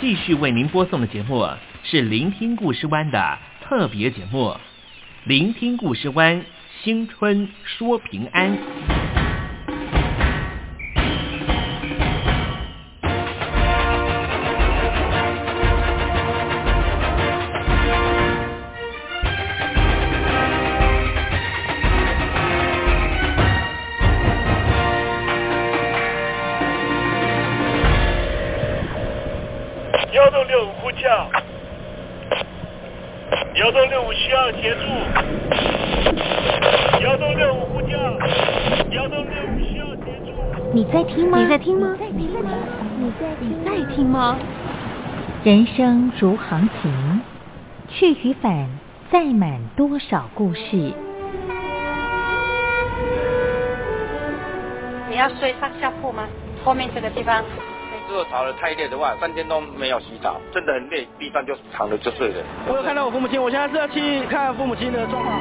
继续为您播送的节目是《聆听故事湾》的特别节目，《聆听故事湾》新春说平安。人生如航行，去与返，载满多少故事？你要睡上下铺吗？后面这个地方。如果吵得太累的话，三天都没有洗澡，真的很累，地上就躺着就睡了。我有看到我父母亲，我现在是要去看父母亲的状况。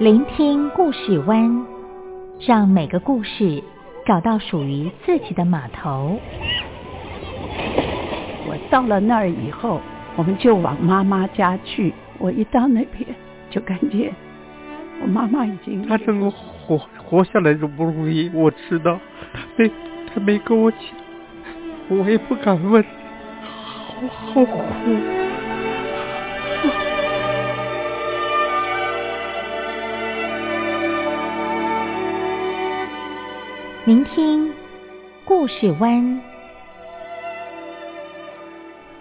聆听故事湾，让每个故事。找到属于自己的码头。我到了那儿以后，我们就往妈妈家去。我一到那边，就感觉我妈妈已经……她能够活活下来都不容易，我知道。她没她没跟我讲，我也不敢问，好好苦。聆听故事湾，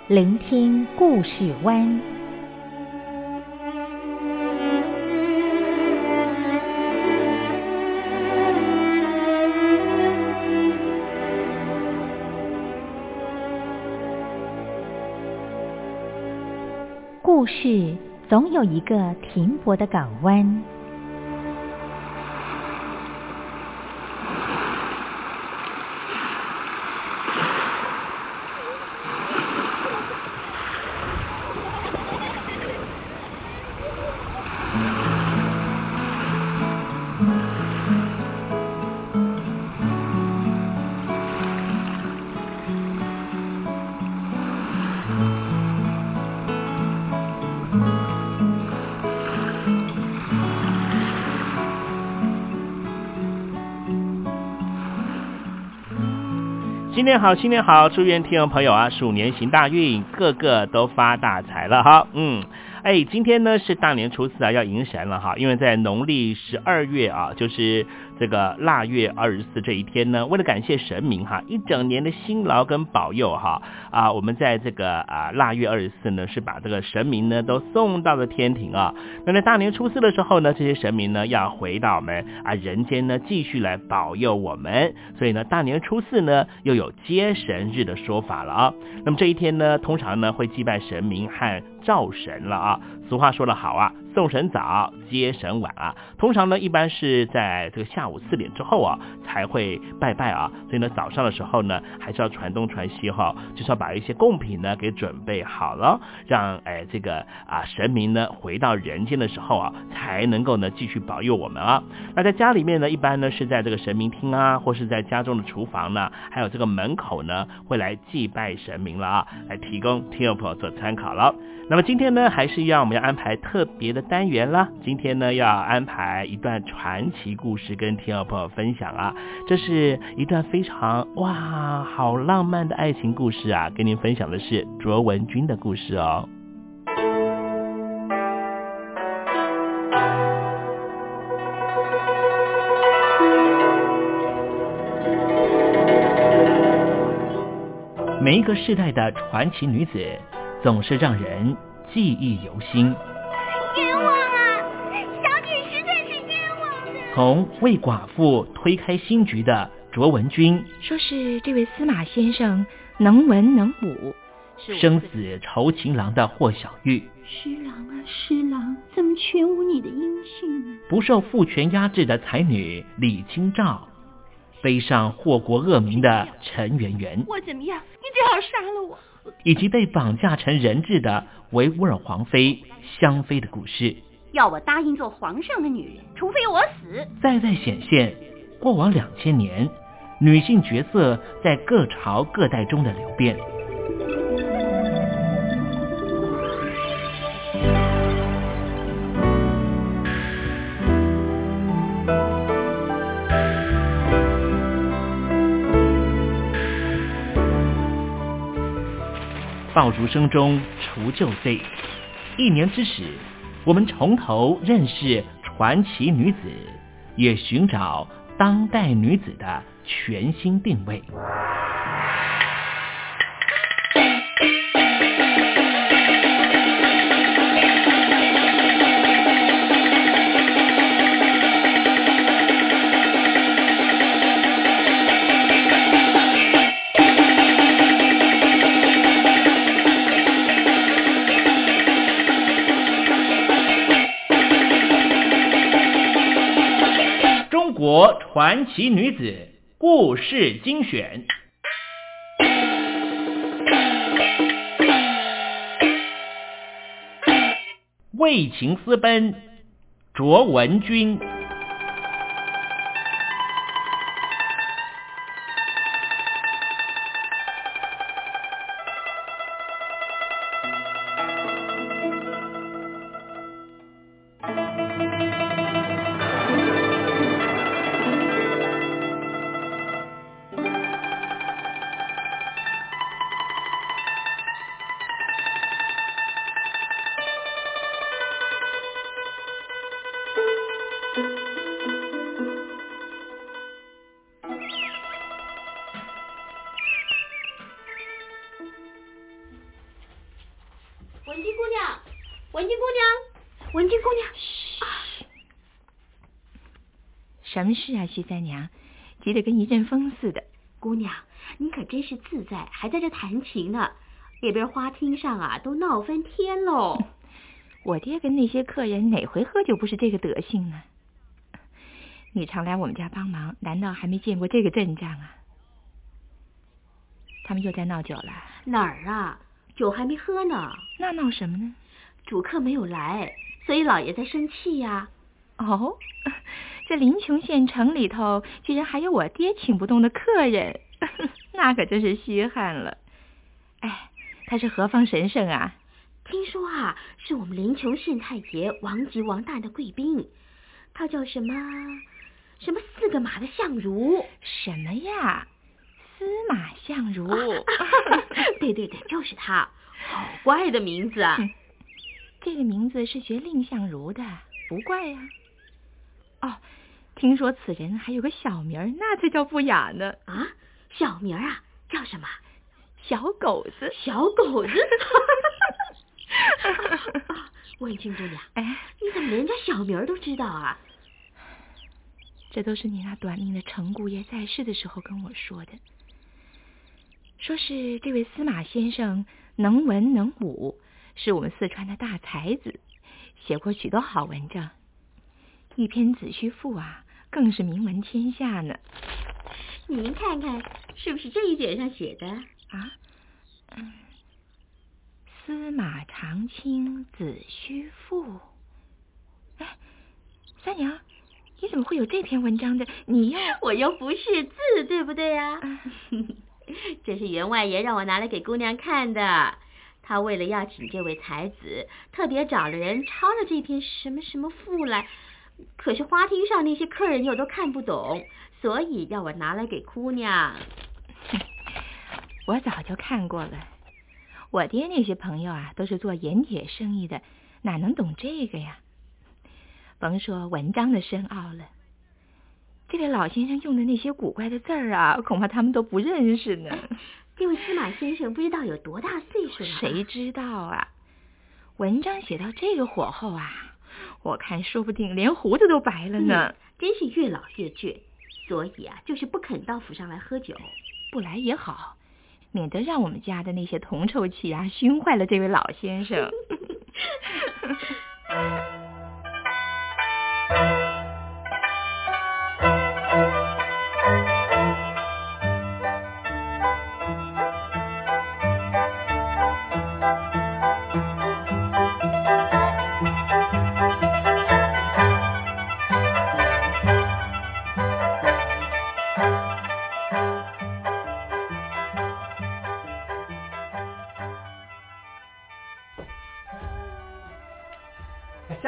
聆听故事湾。故事总有一个停泊的港湾。好，新年好！祝愿听众朋友啊，鼠年行大运，个个都发大财了哈。嗯，哎，今天呢是大年初四啊，要迎神了哈，因为在农历十二月啊，就是。这个腊月二十四这一天呢，为了感谢神明哈，一整年的辛劳跟保佑哈啊，我们在这个啊腊月二十四呢，是把这个神明呢都送到了天庭啊。那在大年初四的时候呢，这些神明呢要回到我们啊人间呢，继续来保佑我们。所以呢，大年初四呢又有接神日的说法了啊。那么这一天呢，通常呢会祭拜神明和灶神了啊。俗话说得好啊。送神早，接神晚啊。通常呢，一般是在这个下午四点之后啊，才会拜拜啊。所以呢，早上的时候呢，还是要传东传西哈，就是要把一些贡品呢给准备好了，让哎这个啊神明呢回到人间的时候啊，才能够呢继续保佑我们啊。那在家里面呢，一般呢是在这个神明厅啊，或是在家中的厨房呢，还有这个门口呢，会来祭拜神明了啊，来提供听众朋友做参考了。那么今天呢，还是一样，我们要安排特别的。单元啦，今天呢要安排一段传奇故事跟听众朋友分享啊，这是一段非常哇好浪漫的爱情故事啊，跟您分享的是卓文君的故事哦。每一个世代的传奇女子，总是让人记忆犹新。从为寡妇推开新局的卓文君，说是这位司马先生能文能武，生死酬情郎的霍小玉，施郎啊施郎，怎么全无你的音讯呢？不受父权压制的才女李清照，背上祸国恶名的陈圆圆，我怎么样？你最好杀了我！以及被绑架成人质的维吾尔皇妃香妃的故事。要我答应做皇上的女人，除非我死。再再显现过往两千年，女性角色在各朝各代中的流变。爆竹声中除旧岁，一年之始，我们从头认识传奇女子，也寻找当代女子的全新定位。国传奇女子故事精选。为情私奔，卓文君。什么事啊，徐三娘？急得跟一阵风似的。姑娘，你可真是自在，还在这弹琴呢。那边花厅上啊，都闹翻天喽。我爹跟那些客人哪回喝酒不是这个德行呢？你常来我们家帮忙，难道还没见过这个阵仗啊？他们又在闹酒了？哪儿啊？酒还没喝呢。那闹什么呢？主客没有来，所以老爷在生气呀。哦，这临邛县城里头居然还有我爹请不动的客人，那可真是稀罕了。哎，他是何方神圣啊？听说啊，是我们临邛县太爷王吉王大的贵宾，他叫什么？什么四个马的相如？什么呀？司马相如？对对对，就是他。好怪的名字啊！这个名字是学蔺相如的，不怪呀、哦，听说此人还有个小名儿，那才叫不雅呢。啊，小名儿啊，叫什么？小狗子。小狗子。啊文清姑娘，哎，你怎么连人家小名儿都知道啊？这都是你那短命的程姑爷在世的时候跟我说的，说是这位司马先生能文能武，是我们四川的大才子，写过许多好文章，一篇《子虚赋》啊，更是名闻天下呢。您看看是不是这一卷上写的啊？嗯，司马长卿《子虚赋》。哎，三娘。你怎么会有这篇文章的？你又 我又不识字，对不对呀、啊？这是员外爷让我拿来给姑娘看的。他为了要请这位才子，特别找了人抄了这篇什么什么赋来。可是花厅上那些客人又都看不懂，所以要我拿来给姑娘。我早就看过了。我爹那些朋友啊，都是做盐铁生意的，哪能懂这个呀？甭说文章的深奥了，这位老先生用的那些古怪的字儿啊，恐怕他们都不认识呢。这位司马先生不知道有多大岁数了？谁知道啊？文章写到这个火候啊，我看说不定连胡子都白了呢。真是越老越倔，所以啊，就是不肯到府上来喝酒。不来也好，免得让我们家的那些铜臭气啊熏坏了这位老先生。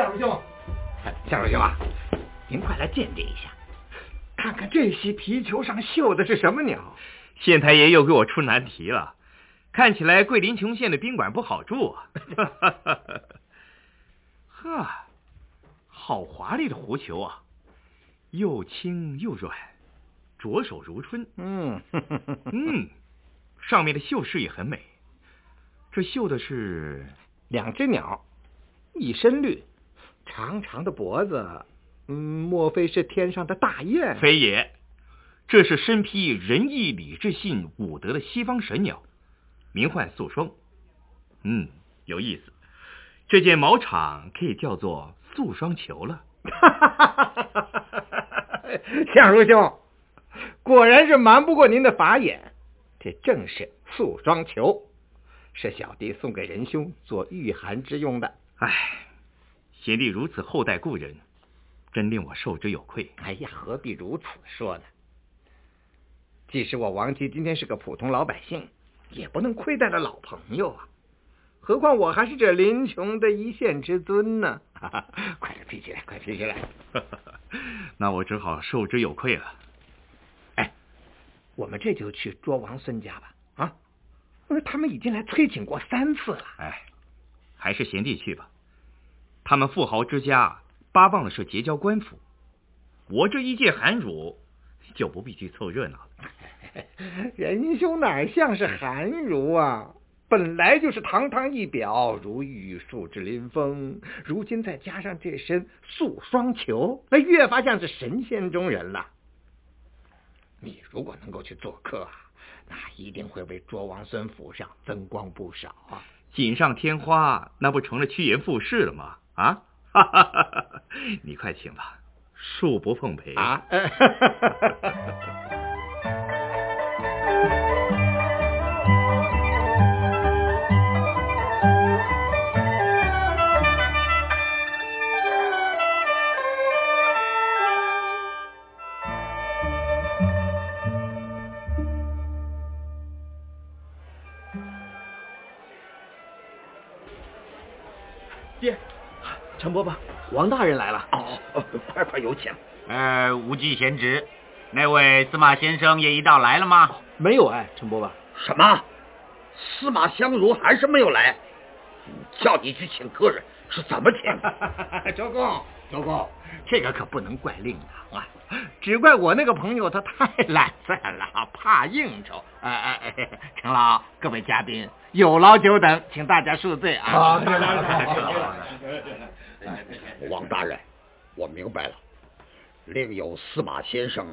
向叔兄啊，您快来鉴定一下，看看这些皮球上绣的是什么鸟？县太爷又给我出难题了，看起来桂林琼县的宾馆不好住啊。呵，好华丽的狐球啊，又轻又软，着手如春。嗯 嗯，上面的绣饰也很美。这绣的是两只鸟，一身绿，长长的脖子。嗯，莫非是天上的大雁？非也，这是身披仁义礼智信五德的西方神鸟，名唤素霜。嗯，有意思。这件毛氅可以叫做素霜球了。相如兄，果然是瞒不过您的法眼。这正是素霜球，是小弟送给仁兄做御寒之用的。唉，贤弟如此厚待故人。真令我受之有愧。哎呀，何必如此说呢？即使我王吉今天是个普通老百姓，也不能亏待了老朋友啊！何况我还是这林琼的一县之尊呢！快点披起来，快披起来！那我只好受之有愧了。哎，我们这就去捉王孙家吧！啊，他们已经来催请过三次了。哎，还是贤弟去吧。他们富豪之家。巴望的是结交官府，我这一介寒儒就不必去凑热闹了。仁兄哪像是寒儒啊？本来就是堂堂一表，如玉树之临风。如今再加上这身素双裘，那越发像是神仙中人了。你如果能够去做客啊，那一定会为卓王孙府上增光不少啊！锦上添花，那不成了趋炎附势了吗？啊？哈哈哈哈你快请吧，恕不奉陪啊！陈伯伯，王大人来了。哦，哦快快有请。呃，无忌贤侄，那位司马先生也一道来了吗？没有哎，陈伯伯。什么？司马相如还是没有来？叫你去请客人是怎么请？周公，周公，这个可不能怪令郎啊，只怪我那个朋友他太懒散了，怕应酬。哎哎哎，陈老，各位嘉宾，有劳久等，请大家恕罪啊。好，大家好。王大人，我明白了。另有司马先生，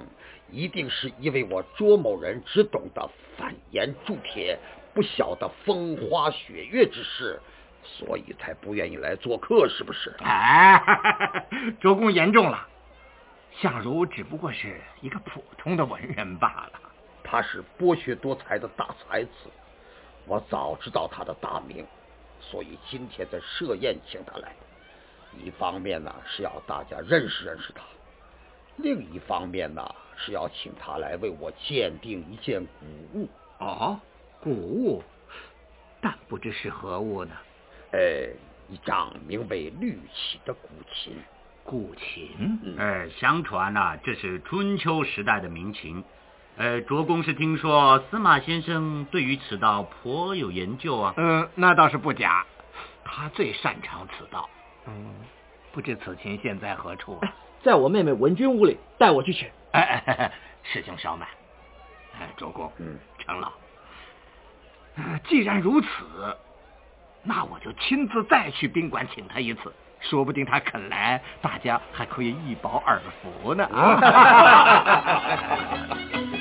一定是因为我卓某人只懂得反言铸铁，不晓得风花雪月之事，所以才不愿意来做客，是不是？哎，卓公言重了。相如只不过是一个普通的文人罢了。他是博学多才的大才子，我早知道他的大名，所以今天在设宴请他来。一方面呢是要大家认识认识他，另一方面呢是要请他来为我鉴定一件古物。哦，古物，但不知是何物呢？呃，一张名为绿绮的古琴。古琴？呃，相传呐，这是春秋时代的名琴。呃，卓公是听说司马先生对于此道颇有研究啊。嗯，那倒是不假，他最擅长此道。嗯，不知此琴现在何处？在我妹妹文君屋里，带我去取。哎哎，师兄稍慢。哎，周公，嗯，程老，既然如此，那我就亲自再去宾馆请他一次，说不定他肯来，大家还可以一饱耳福呢。啊！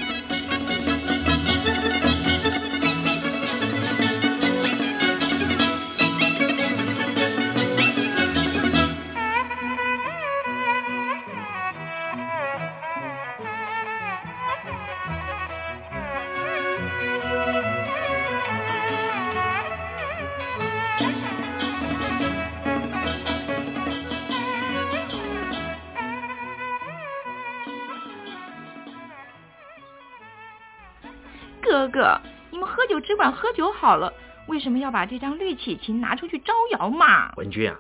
你们喝酒只管喝酒好了，为什么要把这张绿绮琴拿出去招摇嘛？文君啊，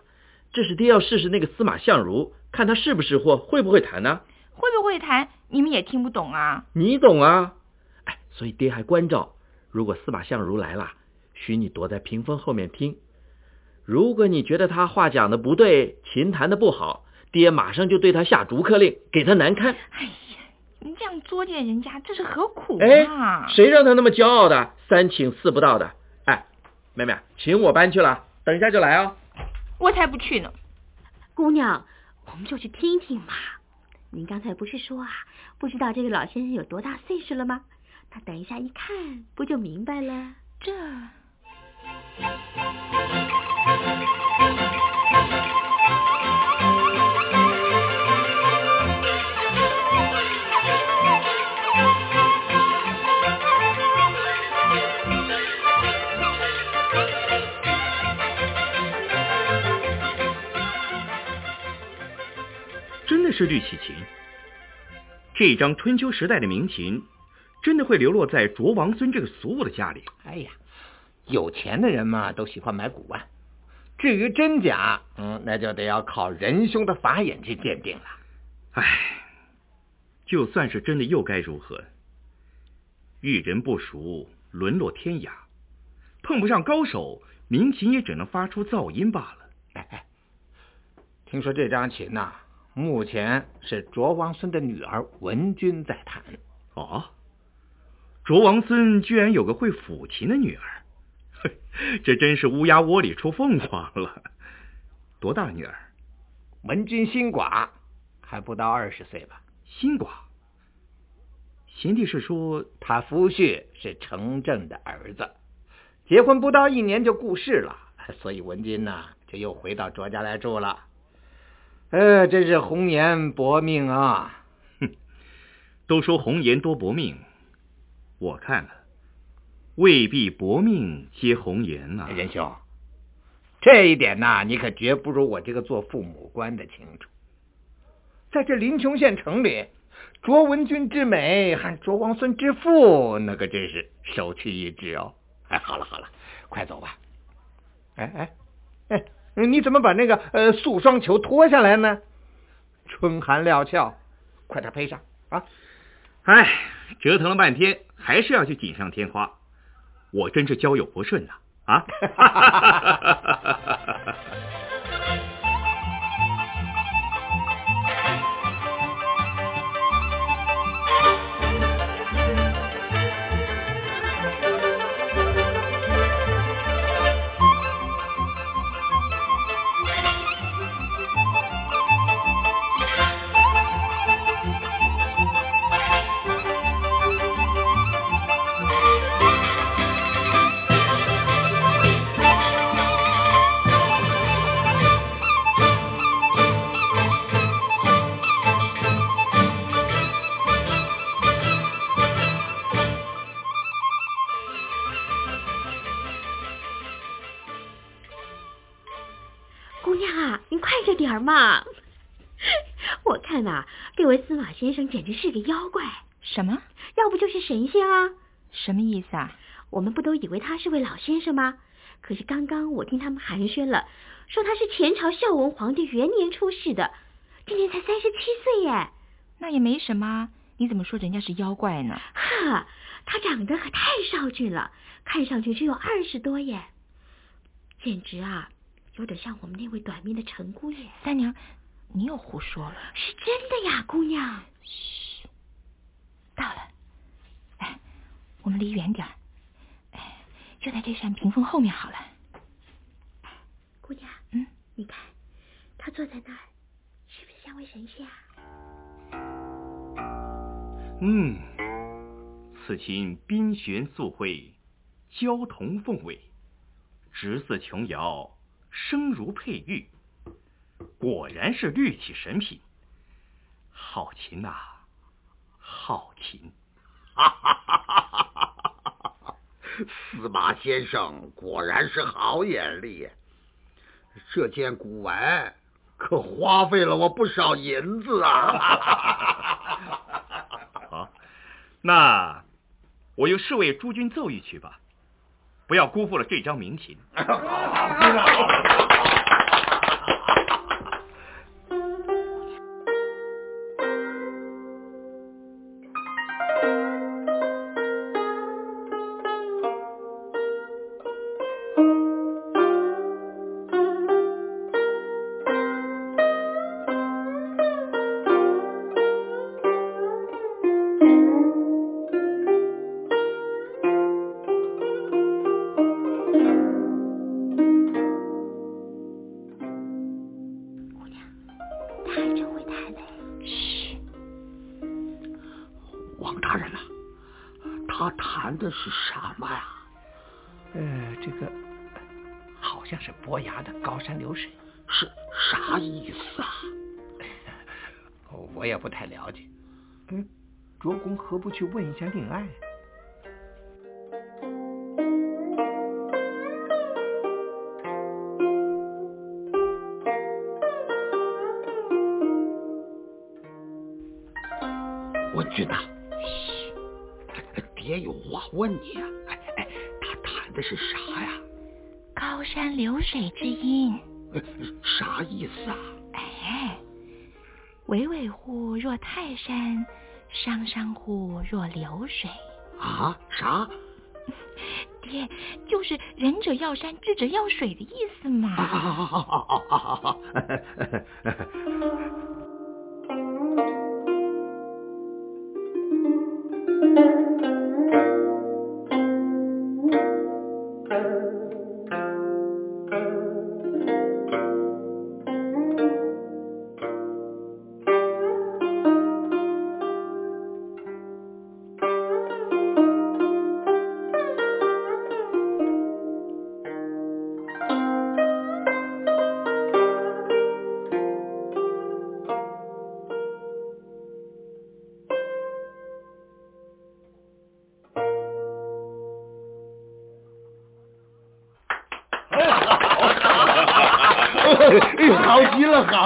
这是爹要试试那个司马相如，看他是不是货会不会弹呢？会不会弹，你们也听不懂啊。你懂啊？哎，所以爹还关照，如果司马相如来了，许你躲在屏风后面听。如果你觉得他话讲的不对，琴弹的不好，爹马上就对他下逐客令，给他难堪。哎呀，你这样作践人家，这是何苦啊？哎，谁让他那么骄傲的，三请四不到的？哎，妹妹，请我搬去了，等一下就来哦。我才不去呢。姑娘，我们就去听听嘛。您刚才不是说啊，不知道这个老先生有多大岁数了吗？他等一下一看，不就明白了？这。是绿绮琴，这张春秋时代的名琴，真的会流落在卓王孙这个俗物的家里？哎呀！有钱的人嘛，都喜欢买古玩。至于真假，嗯，那就得要靠仁兄的法眼去鉴定了。唉，就算是真的，又该如何？遇人不熟，沦落天涯；碰不上高手，民琴也只能发出噪音罢了。哎哎，听说这张琴呐，目前是卓王孙的女儿文君在谈。哦，卓王孙居然有个会抚琴的女儿。这真是乌鸦窝里出凤凰了。多大女儿？文君新寡，还不到二十岁吧？新寡。贤弟是说他夫婿是程正的儿子，结婚不到一年就故世了，所以文君呢就又回到卓家来住了。呃，真是红颜薄命啊！哼，都说红颜多薄命，我看了。未必薄命皆红颜呐，仁兄，这一点呐，你可绝不如我这个做父母官的清楚。在这临邛县城里，卓文君之美和卓王孙之富，那可真是首屈一指哦。哎，好了好了，快走吧。哎哎哎，你怎么把那个呃素双球脱下来呢？春寒料峭，快点披上啊！哎，折腾了半天，还是要去锦上添花。我真是交友不慎呐！啊！嘛，我看呐，这位司马先生简直是个妖怪。什么？要不就是神仙啊？什么意思啊？我们不都以为他是位老先生吗？可是刚刚我听他们寒暄了，说他是前朝孝文皇帝元年出世的，今年才三十七岁耶。那也没什么，你怎么说人家是妖怪呢？哈，他长得可太少俊了，看上去只有二十多耶，简直啊！有点像我们那位短命的陈姑爷。三娘，你又胡说了。是真的呀，姑娘。嘘，到了。哎，我们离远点哎，就在这扇屏风后面好了。姑娘，嗯，你看，他坐在那儿，是不是像位神仙啊？嗯，此琴冰玄素慧，娇童凤尾，直似琼瑶。声如佩玉，果然是绿绮神品。好琴呐，好琴！哈哈哈哈哈！司马先生果然是好眼力，这件古玩可花费了我不少银子啊！好，那我由侍卫诸君奏一曲吧。不要辜负了这张名琴。想领爱。turn.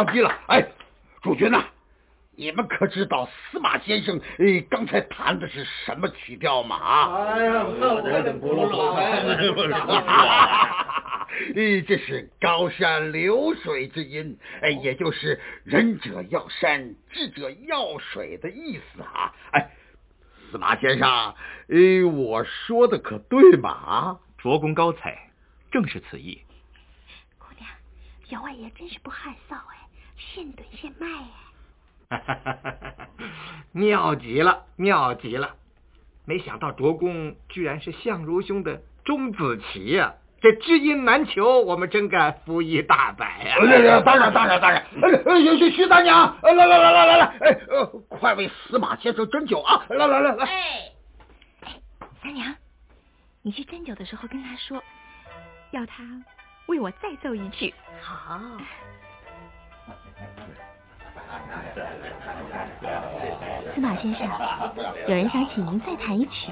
极了，好极了！哎，主君呐，你们可知道司马先生哎刚才弹的是什么曲调吗？啊！哎呀，那我怎不知道？哎，这是高山流水之音，哎，也就是仁者要山，智者要水的意思啊！哎，司马先生，哎，我说的可对吗？啊，卓公高才，正是此意。员外爷真是不害臊哎，现炖现卖哎，妙极了，妙极了！没想到卓公居然是相如兄的钟子期呀，这知音难求，我们真该服一大百呀！当然，当然，当然！哎，徐徐大娘，来来来来来来，哎，快为司马先生斟酒啊！来来来来！哎，哎，三娘，你去斟酒的时候跟他说，要他。为我再奏一曲。好。司马先生，有人想请您再弹一曲。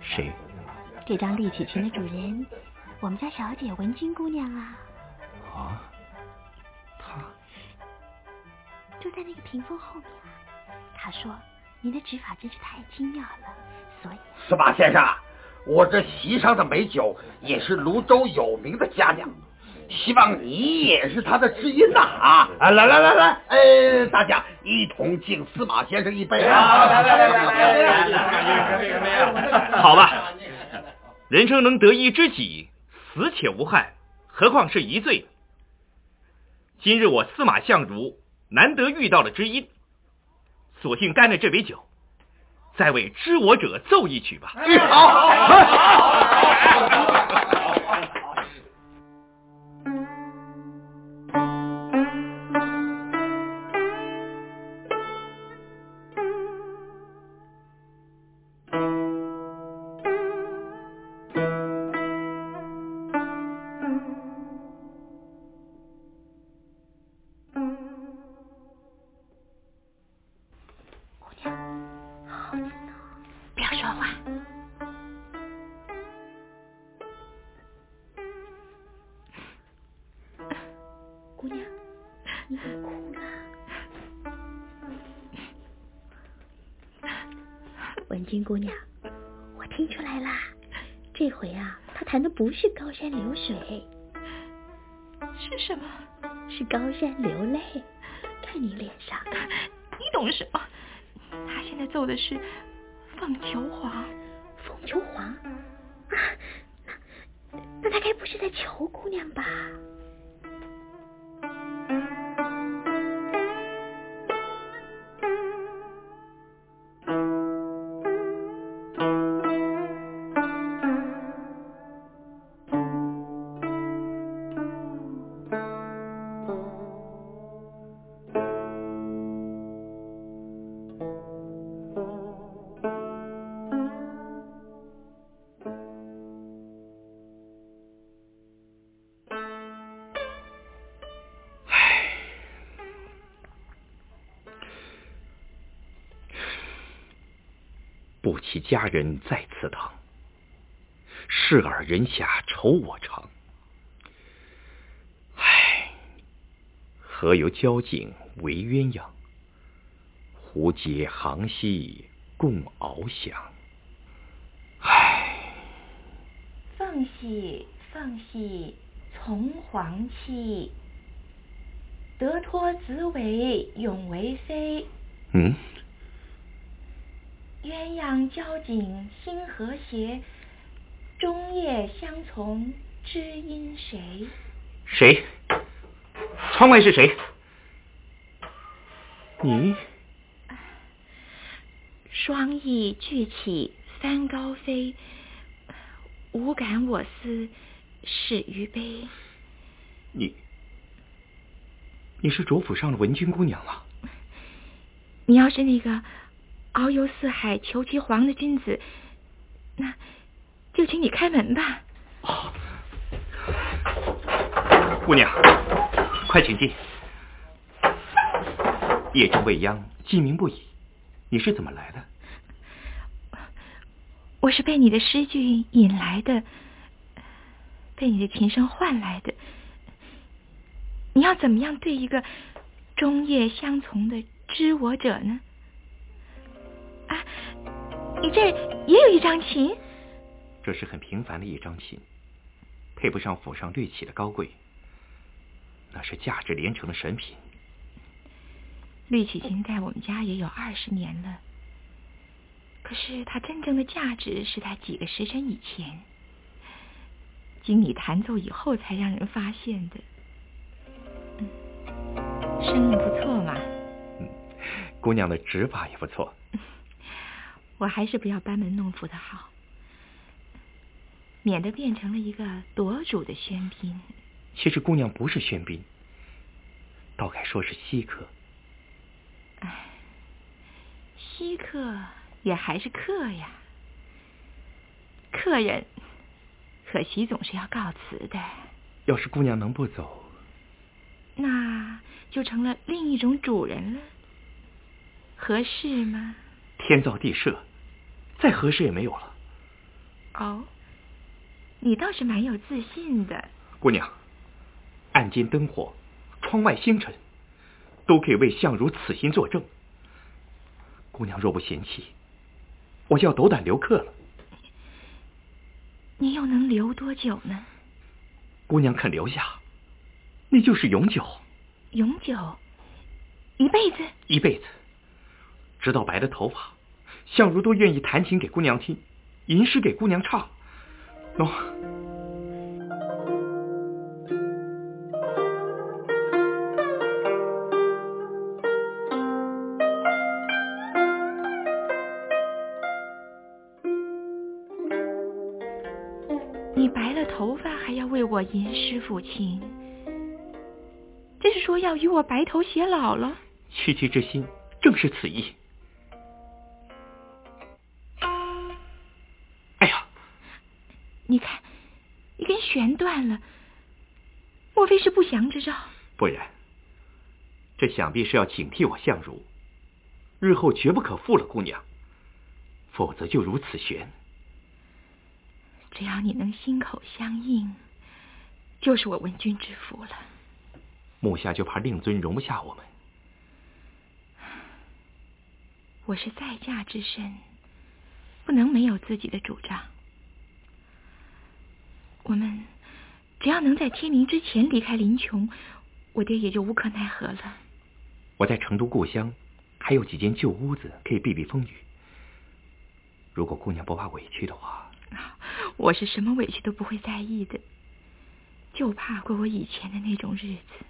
谁？这张立曲琴的主人，我们家小姐文君姑娘啊。啊？她？就在那个屏风后面啊。她说您的指法真是太精妙了，所以。司马先生。我这席上的美酒也是泸州有名的佳酿，希望你也是他的知音呐啊！来来来来，呃，大家一同敬司马先生一杯啊！来来来来来，好吧，人生能得一知己，死且无憾，何况是一醉？今日我司马相如难得遇到了知音，索性干了这杯酒。再为知我者奏一曲吧。好，好好。姑娘，我听出来啦，这回啊，他弹的不是高山流水，是什么？是高山流泪。看你脸上，你懂什么？他现在奏的是凤求凰。凤求凰？啊，那那他该不是在求姑娘吧？夫妻家人在祠堂，视尔人下愁我长。唉，何由交颈为鸳鸯？胡结杭溪共翱翔。唉，凤兮凤兮，从黄期。得脱子尾永为妃。嗯。鸳鸯交颈心和谐，终夜相从知因谁？谁？窗外是谁？你。双翼俱起翻高飞，无感我思始于悲。你。你是卓府上的文君姑娘啊！你要是那个遨游四海求其凰的君子，那就请你开门吧。哦，姑娘，快请进。夜之未央，鸡鸣不已，你是怎么来的？我是被你的诗句引来的，被你的琴声唤来的。你要怎么样对一个终夜相从的知我者呢？啊，你这也有一张琴？这是很平凡的一张琴，配不上府上绿绮的高贵，那是价值连城的神品。绿绮琴在我们家也有二十年了，可是它真正的价值是在几个时辰以前，经你弹奏以后才让人发现的。嗯声音不错嘛，嗯，姑娘的指法也不错。我还是不要班门弄斧的好，免得变成了一个夺主的喧宾。其实姑娘不是喧宾，倒该说是稀客。哎，稀客也还是客呀，客人可惜总是要告辞的。要是姑娘能不走，那。就成了另一种主人了，合适吗？天造地设，再合适也没有了。哦，你倒是蛮有自信的。姑娘，暗间灯火，窗外星辰，都可以为相如此心作证。姑娘若不嫌弃，我就要斗胆留客了。你又能留多久呢？姑娘肯留下，那就是永久。永久，一辈子，一辈子，直到白了头发，相如都愿意弹琴给姑娘听，吟诗给姑娘唱。喏，你白了头发还要为我吟诗抚琴。这是说要与我白头偕老了？区区之心正是此意。一根弦断了，莫非是不祥之兆？不然，这想必是要警惕我相如，日后绝不可负了姑娘，否则就如此悬。只要你能心口相应，就是我文君之福了。目下就怕令尊容不下我们。我是在嫁之身，不能没有自己的主张。我们只要能在天明之前离开林琼，我爹也就无可奈何了。我在成都故乡还有几间旧屋子可以避避风雨。如果姑娘不怕委屈的话，我是什么委屈都不会在意的，就怕过我以前的那种日子。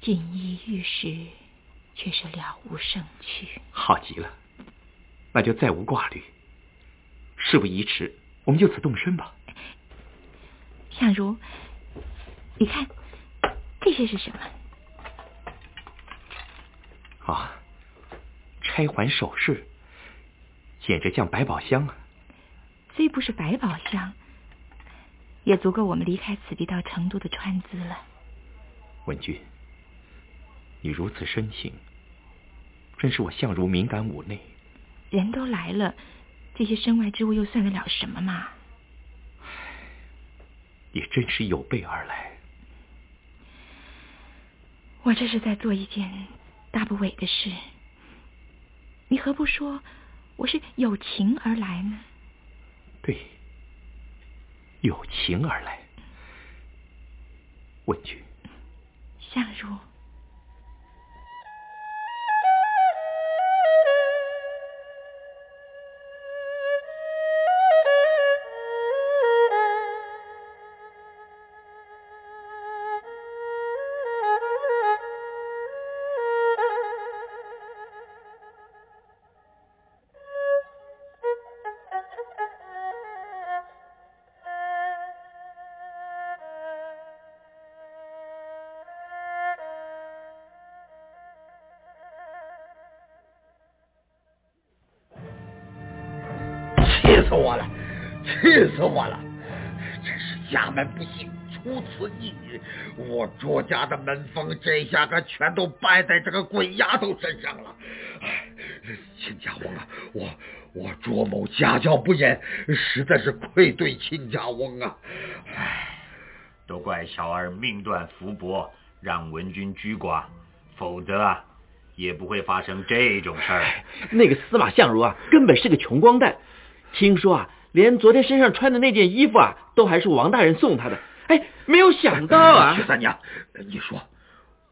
锦衣玉食，却是了无生趣。好极了，那就再无挂虑。事不宜迟，我们就此动身吧。相如，你看这些是什么？啊，钗环首饰，简直像百宝箱啊！虽不是百宝箱，也足够我们离开此地到成都的川资了。文君。你如此深情，真是我相如敏感五内。人都来了，这些身外之物又算得了什么嘛？也真是有备而来。我这是在做一件大不韪的事，你何不说我是有情而来呢？对，有情而来。问君，相如。是家门不幸，出此一女。我卓家的门风这下可全都败在这个鬼丫头身上了。哎，亲家翁啊，我我卓某家教不严，实在是愧对亲家翁啊。唉，都怪小儿命断福薄，让文君居寡，否则啊，也不会发生这种事儿。那个司马相如啊，根本是个穷光蛋。听说啊，连昨天身上穿的那件衣服啊，都还是王大人送他的。哎，没有想到啊！徐三娘，你说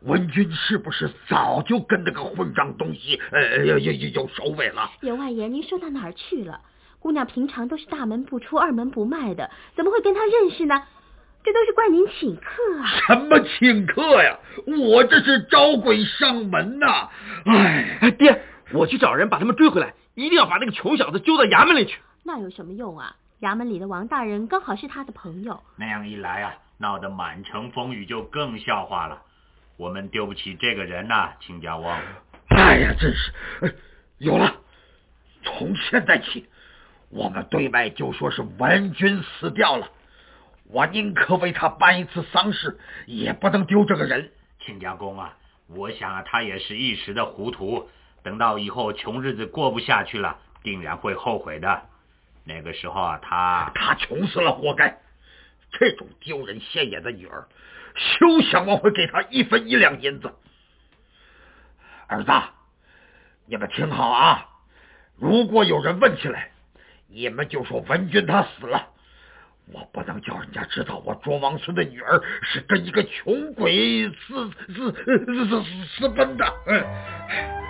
文君是不是早就跟那个混账东西呃有有有首尾了？员外爷，您说到哪儿去了？姑娘平常都是大门不出二门不迈的，怎么会跟他认识呢？这都是怪您请客啊！什么请客呀？我这是招鬼上门呐！哎哎，爹，我去找人把他们追回来，一定要把那个穷小子揪到衙门里去。那有什么用啊？衙门里的王大人刚好是他的朋友，那样一来啊，闹得满城风雨，就更笑话了。我们丢不起这个人呐，亲家翁。哎呀，真是，有了！从现在起，我们对外就说是文君死掉了。我宁可为他办一次丧事，也不能丢这个人。亲家公啊，我想啊，他也是一时的糊涂，等到以后穷日子过不下去了，定然会后悔的。那个时候啊，他他穷死了，活该！这种丢人现眼的女儿，休想我会给他一分一两银子。儿子，你们听好啊！如果有人问起来，你们就说文君他死了。我不能叫人家知道我卓王孙的女儿是跟一个穷鬼私私私私奔的。嗯。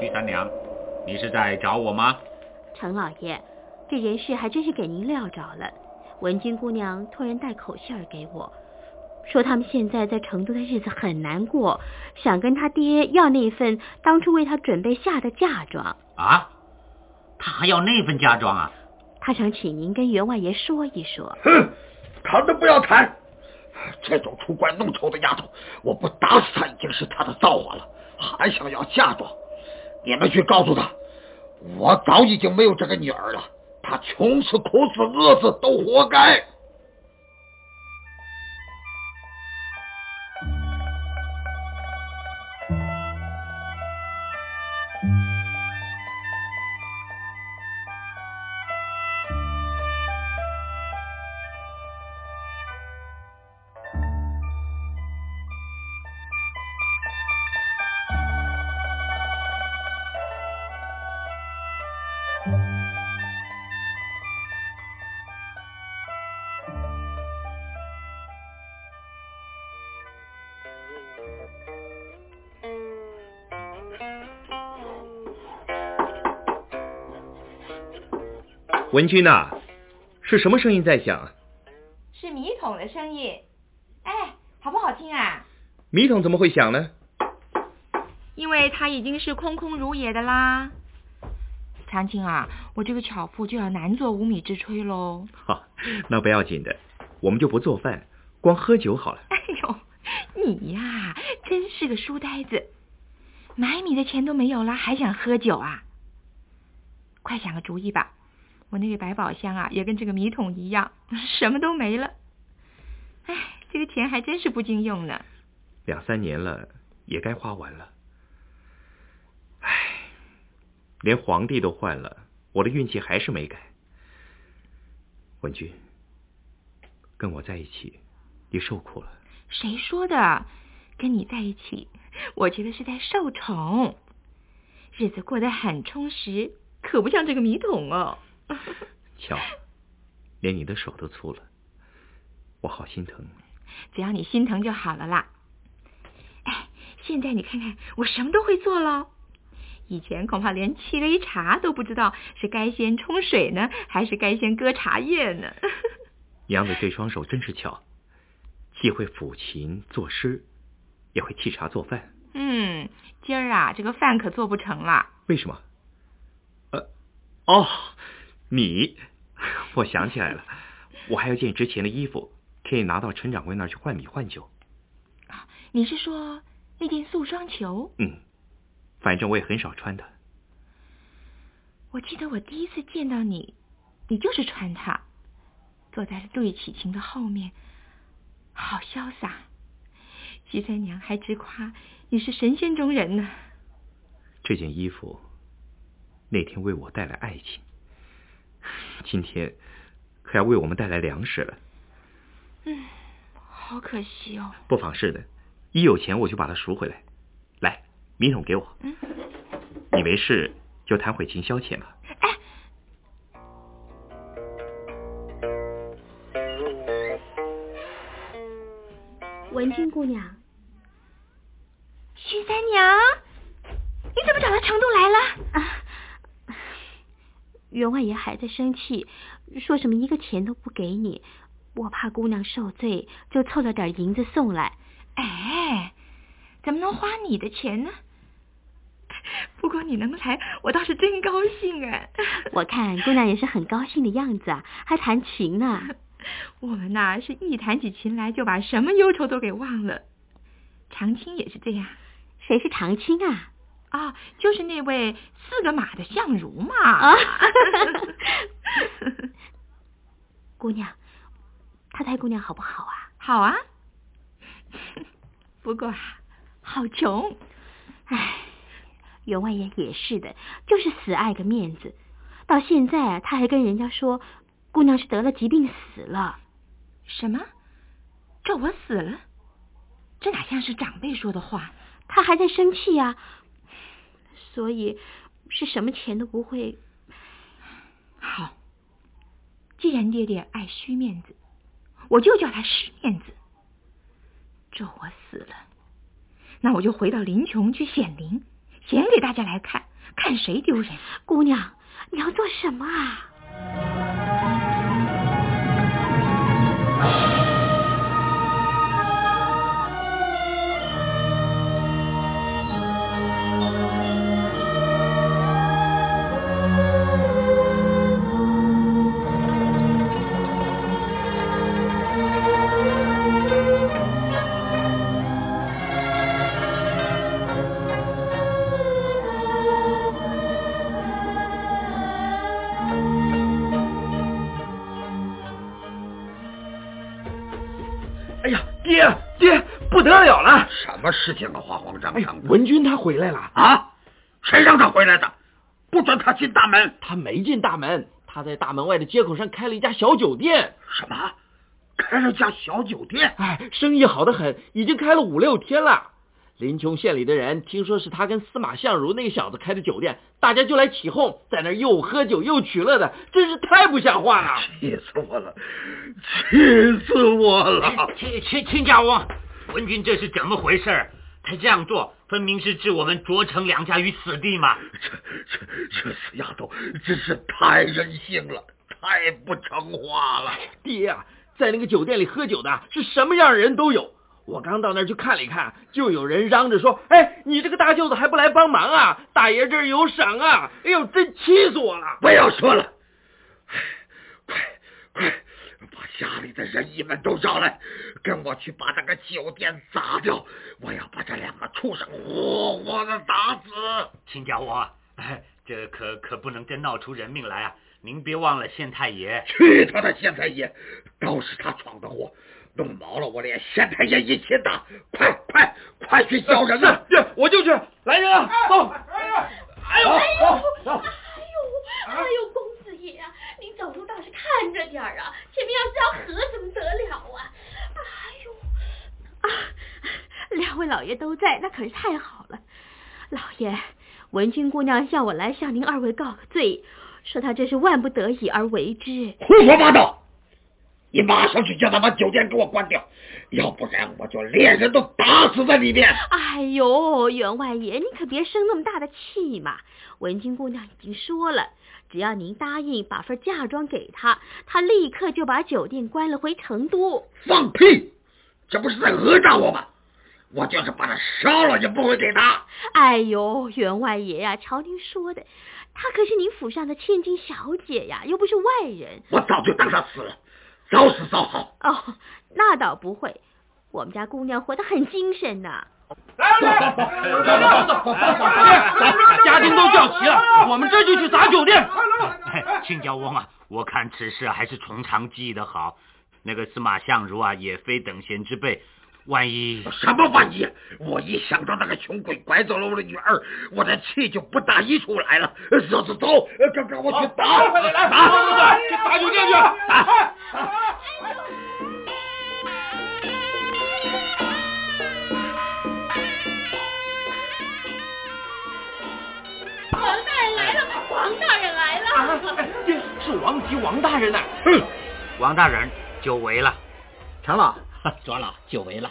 徐三娘，你是在找我吗？程老爷，这件事还真是给您料着了。文君姑娘托人带口信儿给我，说他们现在在成都的日子很难过，想跟他爹要那份当初为他准备下的嫁妆。啊？他还要那份嫁妆啊？他想请您跟员外爷说一说。哼，谈都不要谈！这种出怪弄丑的丫头，我不打死她已经是她的造化了，还想要嫁妆？你们去告诉他，我早已经没有这个女儿了。她穷死、苦死、饿死都活该。文君呐，是什么声音在响？是米桶的声音。哎，好不好听啊？米桶怎么会响呢？因为它已经是空空如也的啦。长青啊，我这个巧妇就要难做无米之炊喽。好，那不要紧的，我们就不做饭，光喝酒好了。哎呦，你呀，真是个书呆子，买米的钱都没有了，还想喝酒啊？快想个主意吧！我那个百宝箱啊，也跟这个米桶一样，什么都没了。哎，这个钱还真是不经用呢。两三年了，也该花完了。哎，连皇帝都换了，我的运气还是没改。文君，跟我在一起，你受苦了。谁说的？跟你在一起，我觉得是在受宠，日子过得很充实，可不像这个米桶哦。瞧，连你的手都粗了，我好心疼。只要你心疼就好了啦。哎，现在你看看，我什么都会做喽。以前恐怕连沏了一茶都不知道是该先冲水呢，还是该先搁茶叶呢。娘子这双手真是巧。既会抚琴作诗，也会沏茶做饭。嗯，今儿啊，这个饭可做不成了。为什么？呃，哦，米，我想起来了，我还有件值钱的衣服，可以拿到陈掌柜那儿去换米换酒。啊，你是说那件素双球？嗯，反正我也很少穿的。我记得我第一次见到你，你就是穿它，坐在了杜玉起琴的后面。好潇洒，徐三娘还直夸你是神仙中人呢。这件衣服那天为我带来爱情，今天可要为我们带来粮食了。嗯，好可惜哦。不妨事的，一有钱我就把它赎回来。来，米桶给我。嗯，你没事就弹会琴消遣吧。文君姑娘，徐三娘，你怎么找到成都来了？啊，员外爷还在生气，说什么一个钱都不给你，我怕姑娘受罪，就凑了点银子送来。哎，怎么能花你的钱呢？不过你能来，我倒是真高兴啊！我看姑娘也是很高兴的样子啊，还弹琴呢。我们呐是一弹起琴来就把什么忧愁都给忘了。长青也是这样。谁是长青啊？啊，就是那位四个马的相如嘛。啊，姑娘，他太姑娘好不好啊？好啊。不过好穷。唉，员外爷也是的，就是死爱个面子。到现在啊，他还跟人家说。姑娘是得了疾病死了，什么？这我死了？这哪像是长辈说的话？他还在生气呀，所以是什么钱都不会。好，既然爹爹爱虚面子，我就叫他失面子。这我死了，那我就回到林琼去显灵，显给大家来看，看谁丢人。姑娘，你要做什么啊？啊？慌慌张张的。文君他回来了啊？谁让他回来的？不准他进大门。他没进大门，他在大门外的街口上开了一家小酒店。什么？开了家小酒店？哎，生意好的很，已经开了五六天了。临邛县里的人听说是他跟司马相如那个小子开的酒店，大家就来起哄，在那又喝酒又取乐的，真是太不像话了。气死我了！气死我了！亲亲亲家翁。文君这是怎么回事？他这样做，分明是置我们卓成两家于死地嘛！这这这死丫头，真是太任性了，太不成话了！爹呀，在那个酒店里喝酒的是什么样的人都有。我刚到那儿去看了一看，就有人嚷着说：“哎，你这个大舅子还不来帮忙啊？大爷这儿有赏啊！”哎呦，真气死我了！不要说了，快快把家里的人一们都招来，跟我去把那个酒店砸掉。我要把这两个畜生活活的打死。亲家我，这可可不能真闹出人命来啊！您别忘了县太爷。去他的县太爷，都是他闯的祸，弄毛了我连县太爷一起打。快快快去叫人呐！我就去，来人啊！走！哎呦！哎呦！哎呦！哎呦！公子爷啊，您走路倒是看着点儿啊！前面要是条河，怎么得了啊？哎呦！啊，两位老爷都在，那可是太好了。老爷，文君姑娘叫我来向您二位告个罪。说她这是万不得已而为之。胡说八道！你马上去叫他把酒店给我关掉，要不然我就连人都打死在里面。哎呦，员外爷，你可别生那么大的气嘛！文君姑娘已经说了，只要您答应把份嫁妆给他，他立刻就把酒店关了回成都。放屁！这不是在讹诈我吗？我就是把他烧了，也不会给他。哎呦，员外爷呀，瞧您说的。她可是您府上的千金小姐呀，又不是外人。我早就当她死了，早死早好。哦，那倒不会，我们家姑娘活得很精神呢。来来来，走走走，来，家丁都叫齐了，我们这就去砸酒店。亲家翁啊，我看此事还是从长计议的好。那个司马相如啊，也非等闲之辈。万一什么万一？我一想到那个穷鬼拐走了我的女儿，我的气就不打一处来了。走走走，跟跟我去打！快点来，打！去打酒店去！打！王大人来了！是王吉王大人呐！哼，王大人久违了，长老。卓老，久违了。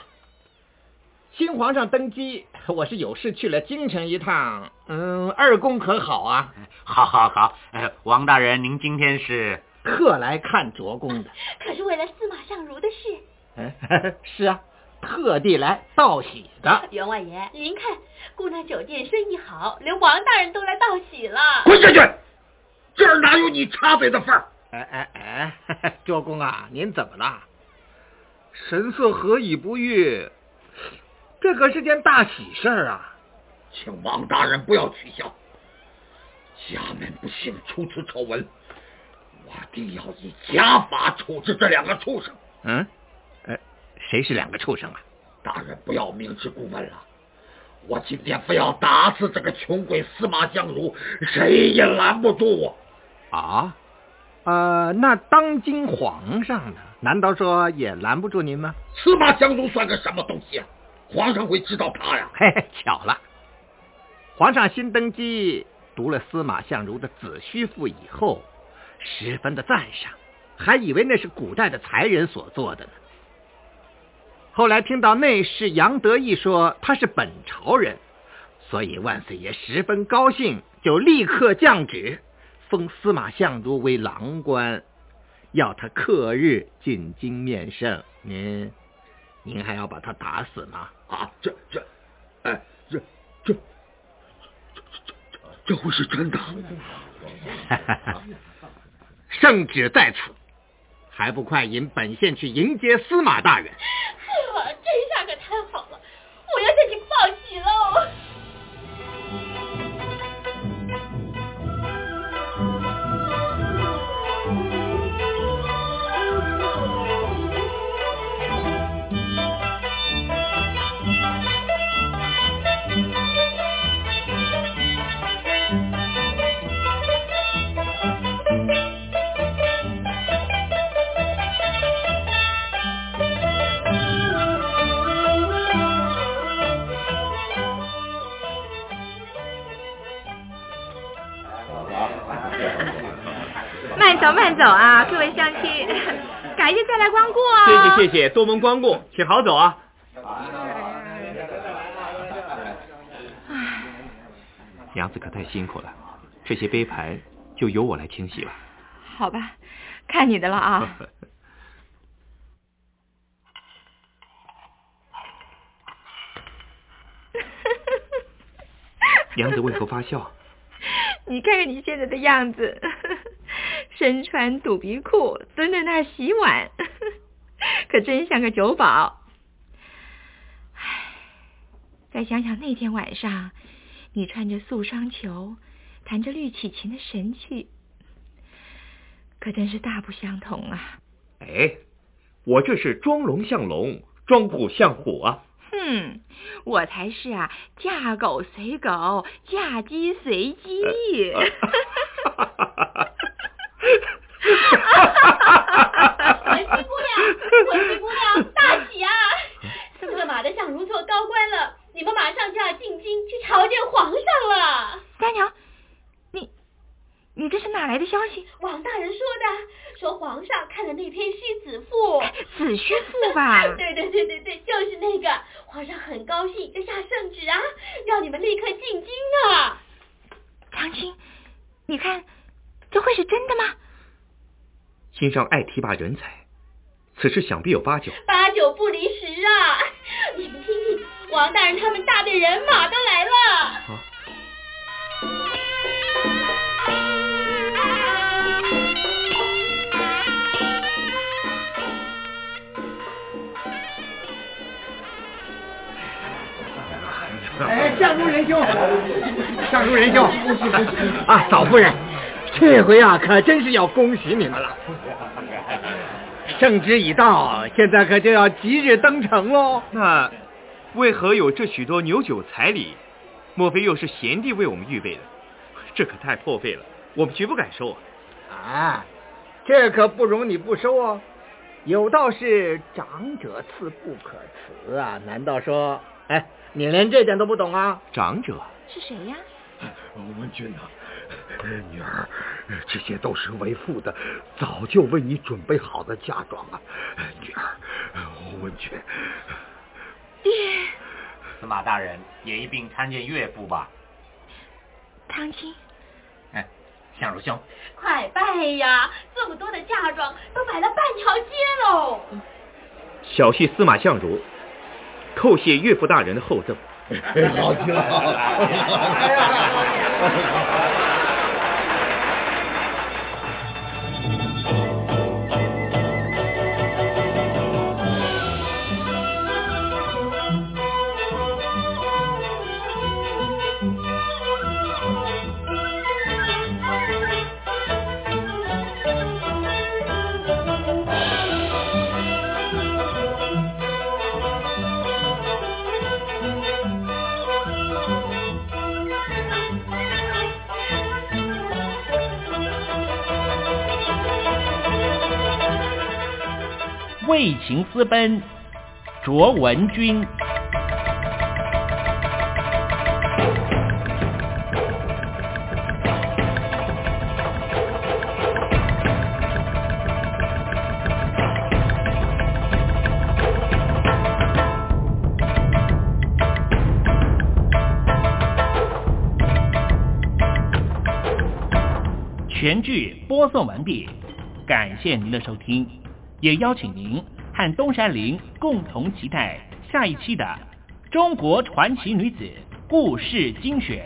新皇上登基，我是有事去了京城一趟。嗯，二公可好啊？好，好，好。王大人，您今天是特来看卓公的？可是为了司马相如的事。嗯，是啊，特地来道喜的。员外爷，您看，姑娘酒店生意好，连王大人都来道喜了。滚下去！这儿哪有你插嘴的份儿？哎哎哎，周公啊，您怎么了？神色何以不悦？这可是件大喜事儿啊！请王大人不要取笑。家门不幸出此丑闻，我定要以家法处置这两个畜生。嗯，呃，谁是两个畜生啊？大人不要明知故问了。我今天非要打死这个穷鬼司马相如，谁也拦不住我。啊？呃，那当今皇上呢？难道说也拦不住您吗？司马相如算个什么东西啊？皇上会知道他呀？嘿嘿，巧了，皇上新登基，读了司马相如的《子虚赋》以后，十分的赞赏，还以为那是古代的才人所做的呢。后来听到内侍杨得意说他是本朝人，所以万岁爷十分高兴，就立刻降旨，封司马相如为郎官。要他克日进京面圣，您您还要把他打死吗？啊，这这，哎，这这这这这会是真的？圣旨在此，还不快引本县去迎接司马大人？呵，这下可太好了，我要向你报喜喽！走慢走啊，各位乡亲，改日再来光顾啊！谢谢谢谢，多蒙光顾，请好走啊！娘子可太辛苦了，这些杯盘就由我来清洗了。好吧，看你的了啊！娘子为何发笑？你看看你现在的样子。身穿肚皮裤，蹲在那儿洗碗，可真像个酒保。唉，再想想那天晚上，你穿着素双球，弹着绿绮琴的神气，可真是大不相同啊！哎，我这是装龙像龙，装虎像虎啊！哼，我才是啊，嫁狗随狗，嫁鸡随鸡。哈哈哈！文熙姑娘，文熙姑娘，大喜啊！四个马的相如做高官了，你们马上就要进京去朝见皇上了。三娘，你你这是哪来的消息？王大人说的，说皇上看了那篇《虚子赋》，子虚赋吧？对对对对对，就是那个。皇上很高兴，就下圣旨啊，让你们立刻进京啊。长青。你看？新上爱提拔人才，此事想必有八九。八九不离十啊！你们听听，王大人他们大队人马都来了。哎，相如仁兄，相如仁兄，啊，嫂夫人，这回啊，可真是要恭喜你们了。圣旨已到，现在可就要即日登城喽。那为何有这许多牛酒彩礼？莫非又是贤弟为我们预备的？这可太破费了，我们绝不敢收啊！啊，这可不容你不收哦。有道是长者赐不可辞啊，难道说，哎？你连这点都不懂啊！长者是谁呀？文君呐，女儿，这些都是为父的早就为你准备好的嫁妆啊！女儿，文君，爹，司马大人也一并参见岳父吧。唐青，哎，相如兄，快拜呀！这么多的嫁妆都摆了半条街喽。小婿司马相如。叩谢岳父大人的厚赠，好极了。行私奔，卓文君。全剧播送完毕，感谢您的收听。也邀请您看东山林共同期待下一期的《中国传奇女子故事精选》。